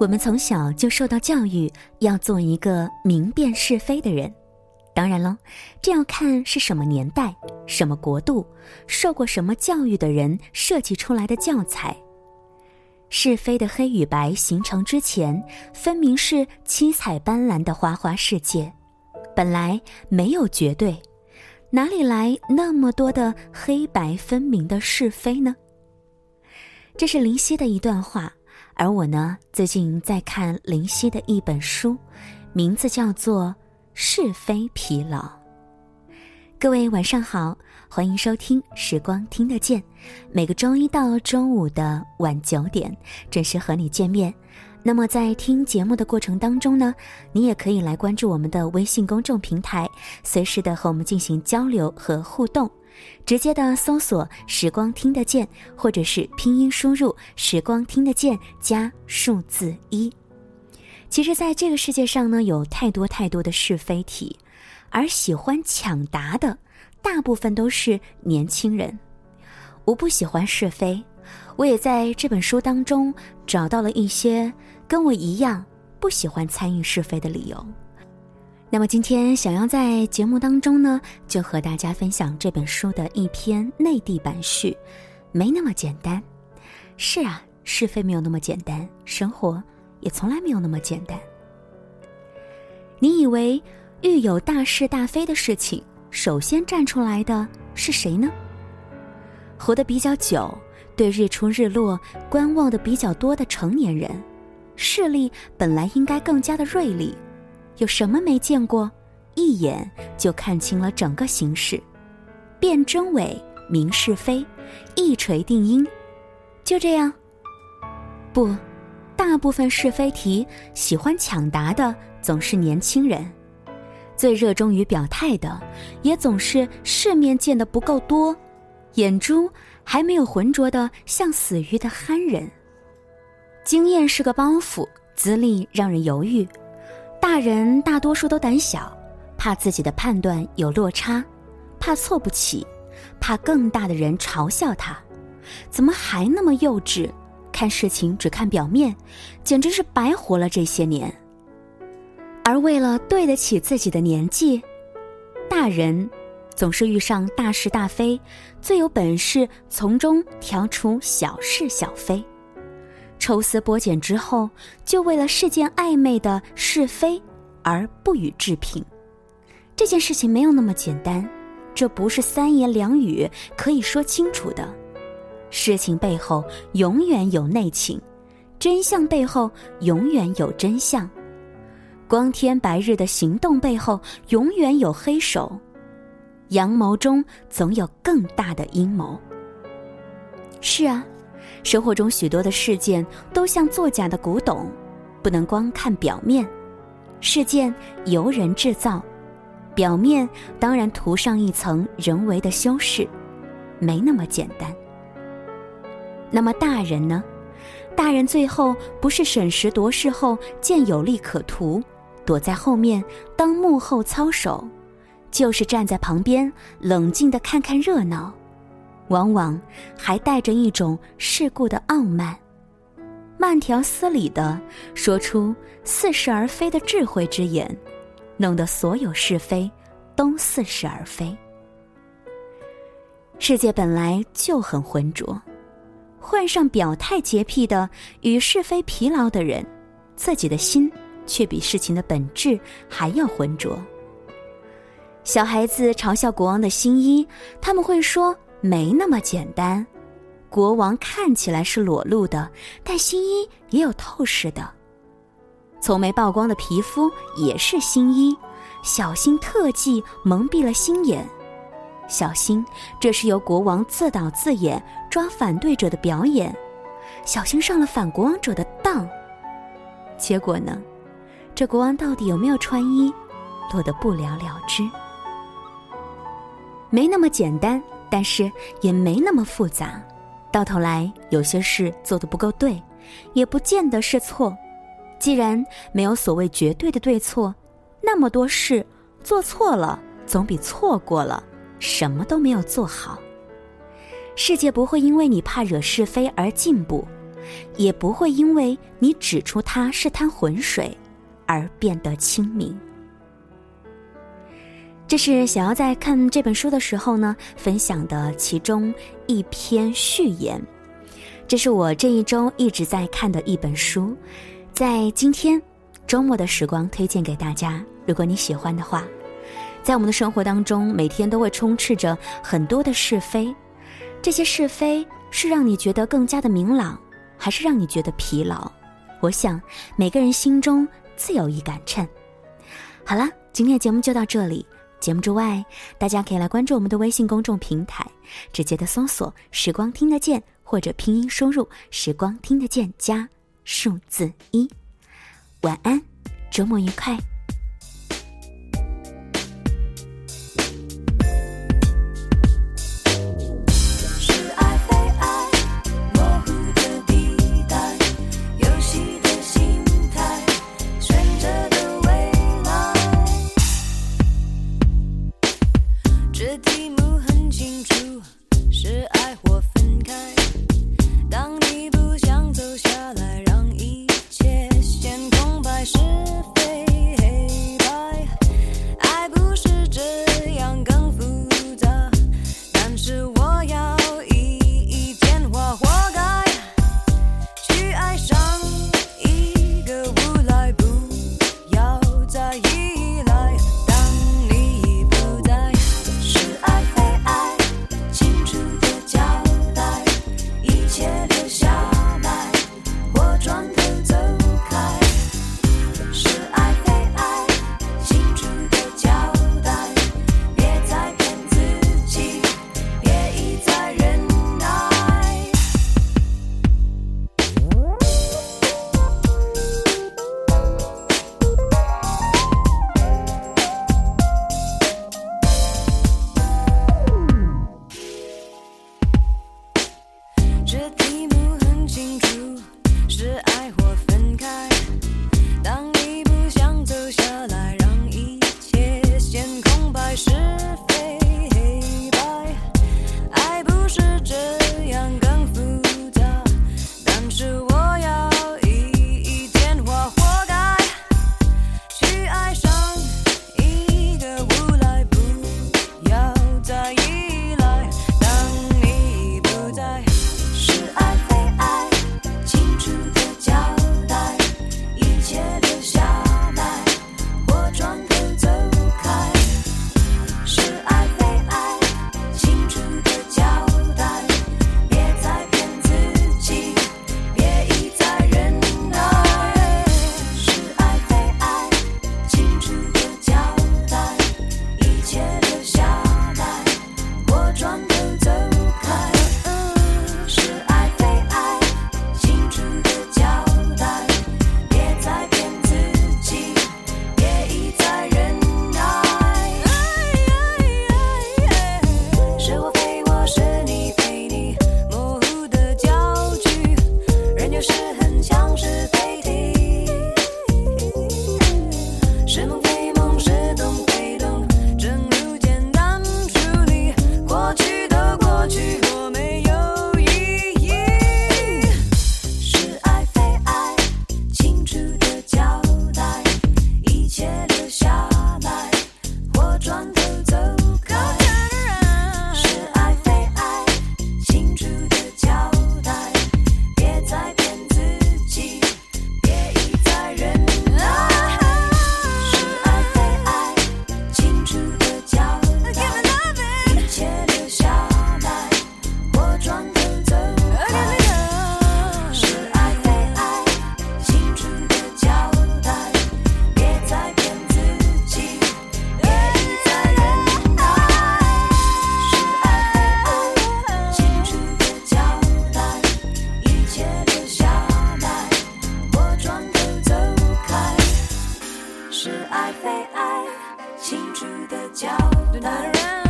我们从小就受到教育，要做一个明辨是非的人。当然了，这要看是什么年代、什么国度、受过什么教育的人设计出来的教材。是非的黑与白形成之前，分明是七彩斑斓的花花世界。本来没有绝对，哪里来那么多的黑白分明的是非呢？这是林夕的一段话。而我呢，最近在看林夕的一本书，名字叫做《是非疲劳》。各位晚上好，欢迎收听《时光听得见》，每个周一到周五的晚九点准时和你见面。那么在听节目的过程当中呢，你也可以来关注我们的微信公众平台，随时的和我们进行交流和互动。直接的搜索“时光听得见”，或者是拼音输入“时光听得见”加数字一。其实，在这个世界上呢，有太多太多的是非题，而喜欢抢答的大部分都是年轻人。我不喜欢是非，我也在这本书当中找到了一些跟我一样不喜欢参与是非的理由。那么今天想要在节目当中呢，就和大家分享这本书的一篇内地版序，没那么简单。是啊，是非没有那么简单，生活也从来没有那么简单。你以为遇有大是大非的事情，首先站出来的是谁呢？活得比较久，对日出日落观望的比较多的成年人，视力本来应该更加的锐利。有什么没见过？一眼就看清了整个形势，辨真伪，明是非，一锤定音，就这样。不，大部分是非题喜欢抢答的总是年轻人，最热衷于表态的也总是世面见得不够多，眼珠还没有浑浊的像死鱼的憨人。经验是个包袱，资历让人犹豫。大人大多数都胆小，怕自己的判断有落差，怕错不起，怕更大的人嘲笑他，怎么还那么幼稚？看事情只看表面，简直是白活了这些年。而为了对得起自己的年纪，大人总是遇上大是大非，最有本事从中挑出小是小非。抽丝剥茧之后，就为了事件暧昧的是非而不予置评。这件事情没有那么简单，这不是三言两语可以说清楚的。事情背后永远有内情，真相背后永远有真相，光天白日的行动背后永远有黑手，阳谋中总有更大的阴谋。是啊。生活中许多的事件都像作假的古董，不能光看表面。事件由人制造，表面当然涂上一层人为的修饰，没那么简单。那么大人呢？大人最后不是审时度势后见有利可图，躲在后面当幕后操手，就是站在旁边冷静的看看热闹。往往还带着一种世故的傲慢，慢条斯理的说出似是而非的智慧之言，弄得所有是非都似是而非。世界本来就很浑浊，患上表态洁癖的与是非疲劳的人，自己的心却比事情的本质还要浑浊。小孩子嘲笑国王的新衣，他们会说。没那么简单，国王看起来是裸露的，但新衣也有透视的。从没曝光的皮肤也是新衣，小心特技蒙蔽了心眼，小心这是由国王自导自演抓反对者的表演，小心上了反国王者的当。结果呢，这国王到底有没有穿衣，落得不了了之。没那么简单。但是也没那么复杂，到头来有些事做得不够对，也不见得是错。既然没有所谓绝对的对错，那么多事做错了，总比错过了什么都没有做好。世界不会因为你怕惹是非而进步，也不会因为你指出他是滩浑水而变得清明。这是想要在看这本书的时候呢，分享的其中一篇序言。这是我这一周一直在看的一本书，在今天周末的时光推荐给大家。如果你喜欢的话，在我们的生活当中，每天都会充斥着很多的是非，这些是非是让你觉得更加的明朗，还是让你觉得疲劳？我想每个人心中自有一杆秤。好了，今天的节目就到这里。节目之外，大家可以来关注我们的微信公众平台，直接的搜索“时光听得见”或者拼音输入“时光听得见”加数字一。晚安，周末愉快。被爱清楚的交代